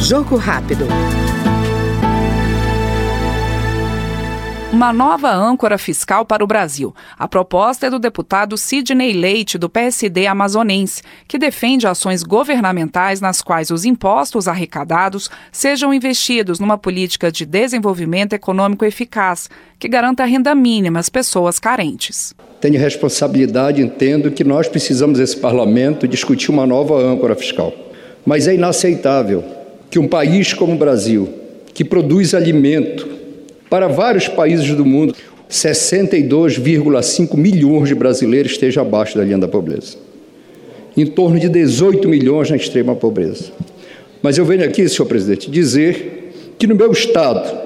Jogo rápido. uma nova âncora fiscal para o Brasil. A proposta é do deputado Sidney Leite, do PSD amazonense, que defende ações governamentais nas quais os impostos arrecadados sejam investidos numa política de desenvolvimento econômico eficaz, que garanta a renda mínima às pessoas carentes. Tenho responsabilidade, entendo que nós precisamos, esse parlamento, discutir uma nova âncora fiscal. Mas é inaceitável que um país como o Brasil, que produz alimento, para vários países do mundo, 62,5 milhões de brasileiros estejam abaixo da linha da pobreza. Em torno de 18 milhões na extrema pobreza. Mas eu venho aqui, senhor presidente, dizer que no meu estado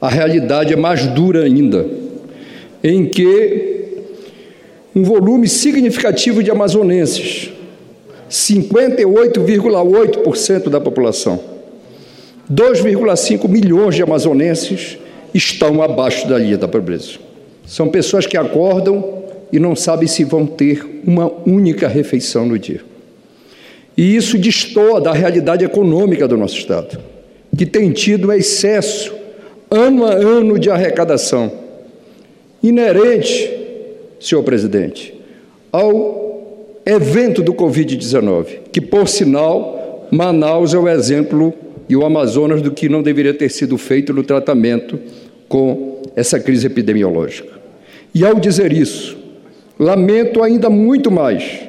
a realidade é mais dura ainda, em que um volume significativo de amazonenses, 58,8% da população, 2,5 milhões de amazonenses estão abaixo da linha da pobreza. São pessoas que acordam e não sabem se vão ter uma única refeição no dia. E isso destoa da realidade econômica do nosso Estado, que tem tido excesso, ano a ano, de arrecadação, inerente, senhor presidente, ao evento do Covid-19, que, por sinal, Manaus é o exemplo e o Amazonas do que não deveria ter sido feito no tratamento com essa crise epidemiológica. E ao dizer isso, lamento ainda muito mais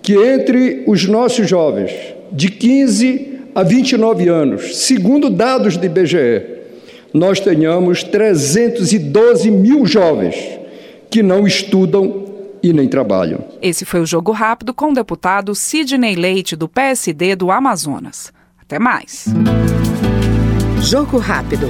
que entre os nossos jovens de 15 a 29 anos, segundo dados do IBGE, nós tenhamos 312 mil jovens que não estudam e nem trabalham. Esse foi o Jogo Rápido com o deputado Sidney Leite, do PSD do Amazonas. Até mais. Jogo Rápido.